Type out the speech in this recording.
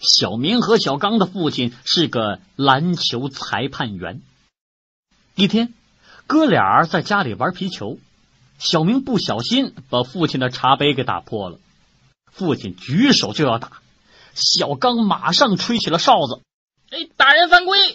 小明和小刚的父亲是个篮球裁判员，一天哥俩在家里玩皮球，小明不小心把父亲的茶杯给打破了。父亲举手就要打，小刚马上吹起了哨子，哎，打人犯规。